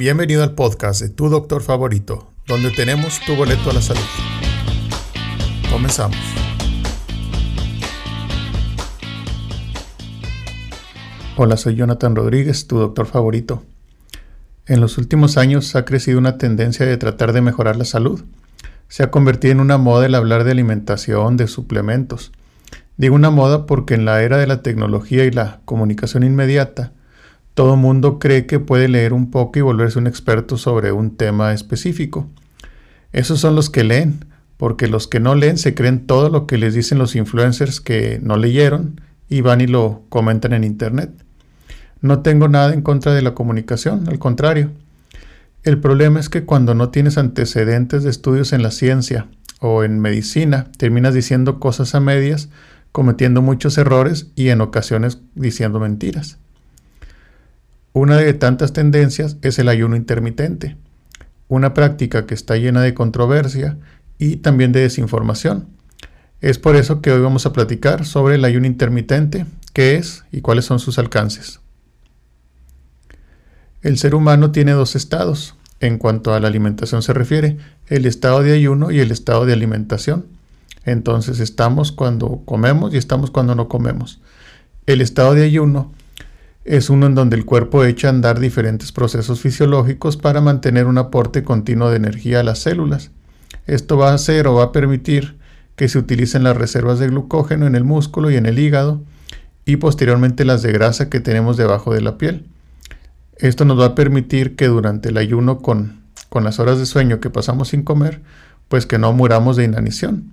Bienvenido al podcast de Tu Doctor Favorito, donde tenemos tu boleto a la salud. Comenzamos. Hola, soy Jonathan Rodríguez, tu doctor favorito. En los últimos años ha crecido una tendencia de tratar de mejorar la salud. Se ha convertido en una moda el hablar de alimentación, de suplementos. Digo una moda porque en la era de la tecnología y la comunicación inmediata, todo mundo cree que puede leer un poco y volverse un experto sobre un tema específico. Esos son los que leen, porque los que no leen se creen todo lo que les dicen los influencers que no leyeron y van y lo comentan en internet. No tengo nada en contra de la comunicación, al contrario. El problema es que cuando no tienes antecedentes de estudios en la ciencia o en medicina, terminas diciendo cosas a medias, cometiendo muchos errores y en ocasiones diciendo mentiras. Una de tantas tendencias es el ayuno intermitente, una práctica que está llena de controversia y también de desinformación. Es por eso que hoy vamos a platicar sobre el ayuno intermitente, qué es y cuáles son sus alcances. El ser humano tiene dos estados en cuanto a la alimentación se refiere, el estado de ayuno y el estado de alimentación. Entonces estamos cuando comemos y estamos cuando no comemos. El estado de ayuno es uno en donde el cuerpo echa a andar diferentes procesos fisiológicos para mantener un aporte continuo de energía a las células. Esto va a hacer o va a permitir que se utilicen las reservas de glucógeno en el músculo y en el hígado y posteriormente las de grasa que tenemos debajo de la piel. Esto nos va a permitir que durante el ayuno con, con las horas de sueño que pasamos sin comer, pues que no muramos de inanición.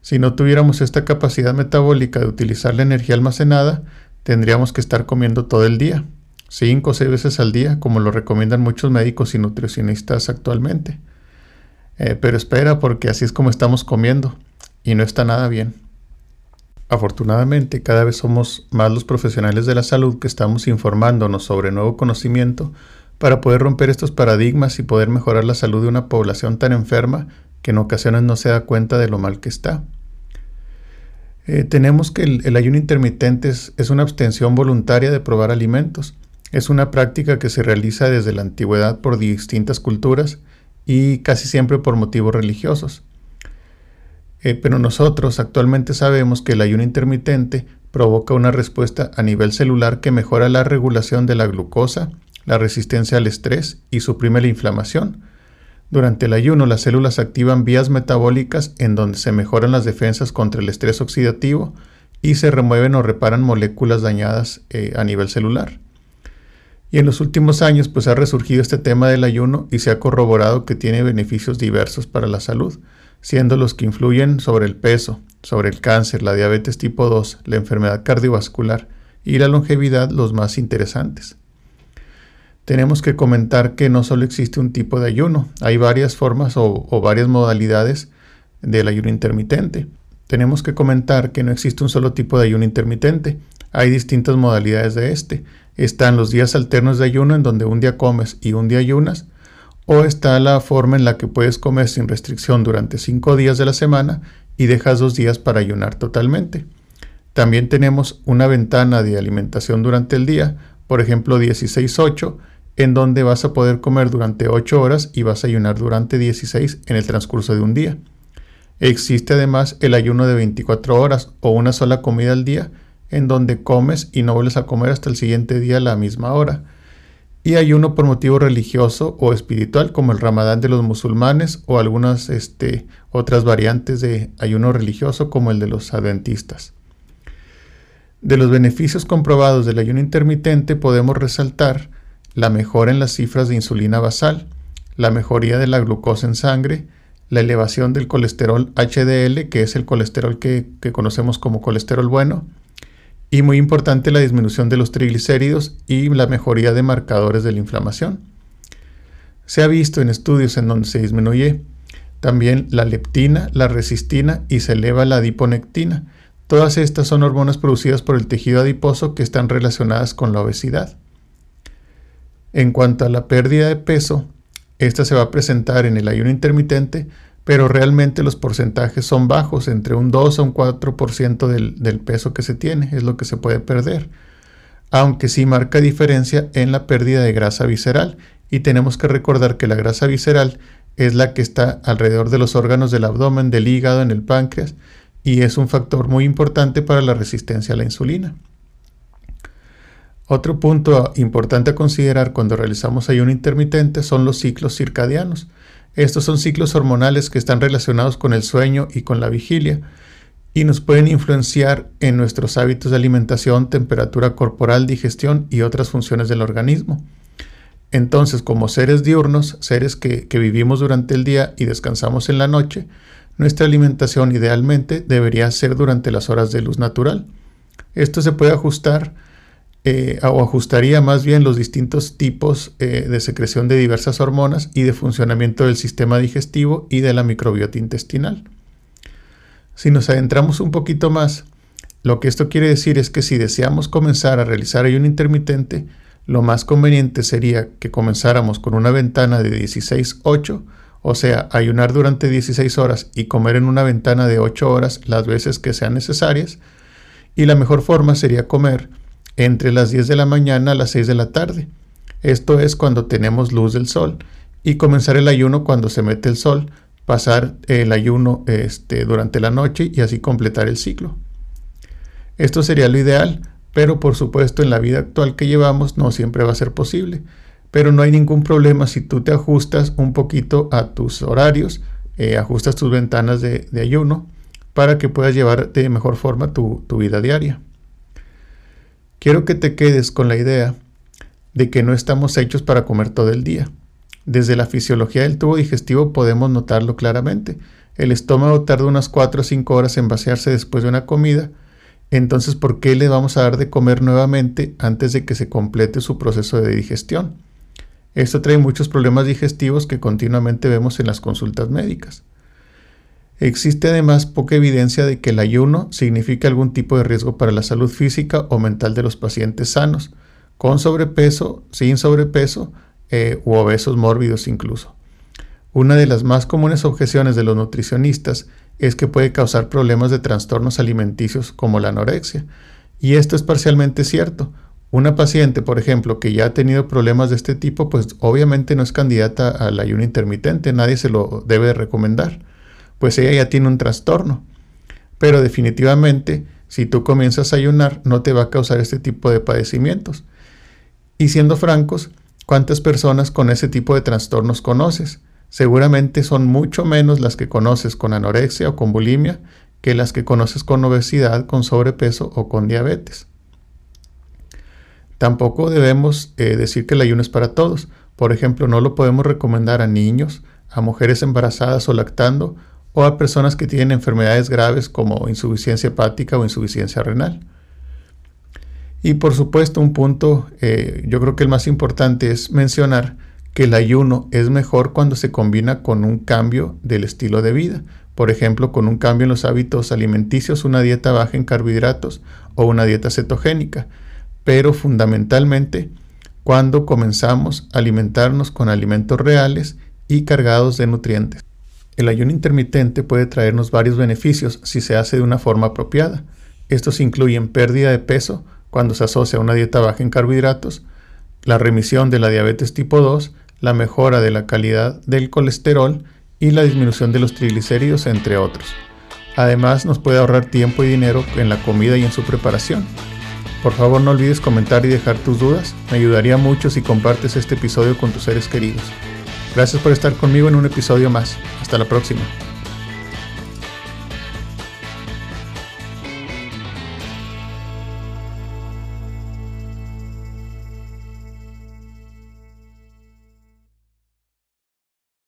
Si no tuviéramos esta capacidad metabólica de utilizar la energía almacenada, tendríamos que estar comiendo todo el día, cinco o seis veces al día, como lo recomiendan muchos médicos y nutricionistas actualmente. Eh, pero espera, porque así es como estamos comiendo y no está nada bien. Afortunadamente, cada vez somos más los profesionales de la salud que estamos informándonos sobre nuevo conocimiento para poder romper estos paradigmas y poder mejorar la salud de una población tan enferma que en ocasiones no se da cuenta de lo mal que está. Eh, tenemos que el, ayuno intermitente es, una abstención voluntaria de probar alimentos. Es una práctica que se realiza desde la antigüedad por distintas culturas y casi siempre por motivos religiosos. Eh, pero nosotros actualmente sabemos que el ayuno intermitente provoca una respuesta a nivel celular que mejora la regulación de la glucosa, la resistencia al estrés y suprime la inflamación, durante el ayuno, las células activan vías metabólicas en donde se mejoran las defensas contra el estrés oxidativo y se remueven o reparan moléculas dañadas eh, a nivel celular. Y en los últimos años pues ha resurgido este tema del ayuno y se ha corroborado que tiene beneficios diversos para la salud, siendo los que influyen sobre el peso, sobre el cáncer, la diabetes tipo 2, la enfermedad cardiovascular y la longevidad los más interesantes tenemos que comentar que no solo existe un tipo de ayuno, hay varias formas o, varias modalidades del ayuno intermitente. Tenemos que comentar que no existe un solo tipo de ayuno intermitente, hay distintas modalidades de este. Están los días alternos de ayuno en donde un día comes y un día ayunas, o está la forma en la que puedes comer sin restricción durante cinco días de la semana y dejas dos días para ayunar totalmente. También tenemos una ventana de alimentación durante el día, por ejemplo 16-8, en donde vas a poder comer durante 8 horas y vas a ayunar durante 16 en el transcurso de un día. Existe además el ayuno de 24 horas o una sola comida al día, en donde comes y no vuelves a comer hasta el siguiente día a la misma hora. Y ayuno por motivo religioso o espiritual, como el ramadán de los musulmanes o algunas este, otras variantes de ayuno religioso, como el de los adventistas. De los beneficios comprobados del ayuno intermitente podemos resaltar la mejora en las cifras de insulina basal, la mejoría de la glucosa en sangre, la elevación del colesterol HDL, que es el colesterol que, conocemos como colesterol bueno, y muy importante la disminución de los triglicéridos y la mejoría de marcadores de la inflamación. Se ha visto en estudios en donde se disminuye también la leptina, la resistina y se eleva la adiponectina. Todas estas son hormonas producidas por el tejido adiposo que están relacionadas con la obesidad. En cuanto a la pérdida de peso, esta se va a presentar en el ayuno intermitente, pero realmente los porcentajes son bajos, entre un 2 a un 4% del, del peso que se tiene, es lo que se puede perder. Aunque sí marca diferencia en la pérdida de grasa visceral, y tenemos que recordar que la grasa visceral es la que está alrededor de los órganos del abdomen, del hígado, en el páncreas y es un factor muy importante para la resistencia a la insulina. Otro punto importante a considerar cuando realizamos ayuno intermitente son los ciclos circadianos. Estos son ciclos hormonales que están relacionados con el sueño y con la vigilia y nos pueden influenciar en nuestros hábitos de alimentación, temperatura corporal, digestión y otras funciones del organismo. Entonces, como seres diurnos, seres que, vivimos durante el día y descansamos en la noche, nuestra alimentación idealmente debería ser durante las horas de luz natural. Esto se puede ajustar eh, o ajustaría más bien los distintos tipos eh, de secreción de diversas hormonas y de funcionamiento del sistema digestivo y de la microbiota intestinal. Si nos adentramos un poquito más, lo que esto quiere decir es que si deseamos comenzar a realizar ayuno intermitente, lo más conveniente sería que comenzáramos con una ventana de 16-8, o sea, ayunar durante 16 horas y comer en una ventana de 8 horas las veces que sean necesarias, y la mejor forma sería comer entre las 10 de la mañana a las 6 de la tarde. Esto es cuando tenemos luz del sol y comenzar el ayuno cuando se mete el sol, pasar el ayuno este, durante la noche y así completar el ciclo. Esto sería lo ideal, pero por supuesto en la vida actual que llevamos no siempre va a ser posible. Pero no hay ningún problema si tú te ajustas un poquito a tus horarios, eh, ajustas tus ventanas de, ayuno para que puedas llevar de mejor forma tu vida diaria. Quiero que te quedes con la idea de que no estamos hechos para comer todo el día. Desde la fisiología del tubo digestivo podemos notarlo claramente. El estómago tarda unas 4 o 5 horas en vaciarse después de una comida. Entonces, ¿por qué le vamos a dar de comer nuevamente antes de que se complete su proceso de digestión? Esto trae muchos problemas digestivos que continuamente vemos en las consultas médicas. Existe además poca evidencia de que el ayuno significa algún tipo de riesgo para la salud física o mental de los pacientes sanos, con sobrepeso, sin sobrepeso eh, u obesos mórbidos incluso. Una de las más comunes objeciones de los nutricionistas es que puede causar problemas de trastornos alimenticios como la anorexia. Y esto es parcialmente cierto. Una paciente, por ejemplo, que ya ha tenido problemas de este tipo, pues obviamente no es candidata al ayuno intermitente, nadie se lo debe recomendar pues ella ya tiene un trastorno. Pero definitivamente, si tú comienzas a ayunar, no te va a causar este tipo de padecimientos. Y siendo francos, ¿cuántas personas con ese tipo de trastornos conoces? Seguramente son mucho menos las que conoces con anorexia o con bulimia que las que conoces con obesidad, con sobrepeso o con diabetes. Tampoco debemos eh, decir que el ayuno es para todos. Por ejemplo, no lo podemos recomendar a niños, a mujeres embarazadas o lactando o a personas que tienen enfermedades graves como insuficiencia hepática o insuficiencia renal. Y por supuesto un punto, eh, yo creo que el más importante es mencionar que el ayuno es mejor cuando se combina con un cambio del estilo de vida. Por ejemplo, con un cambio en los hábitos alimenticios, una dieta baja en carbohidratos o una dieta cetogénica. Pero fundamentalmente cuando comenzamos a alimentarnos con alimentos reales y cargados de nutrientes. El ayuno intermitente puede traernos varios beneficios si se hace de una forma apropiada. Estos incluyen pérdida de peso cuando se asocia a una dieta baja en carbohidratos, la remisión de la diabetes tipo 2, la mejora de la calidad del colesterol y la disminución de los triglicéridos, entre otros. Además, nos puede ahorrar tiempo y dinero en la comida y en su preparación. Por favor, no olvides comentar y dejar tus dudas. Me ayudaría mucho si compartes este episodio con tus seres queridos. Gracias por estar conmigo en un episodio más. Hasta la próxima.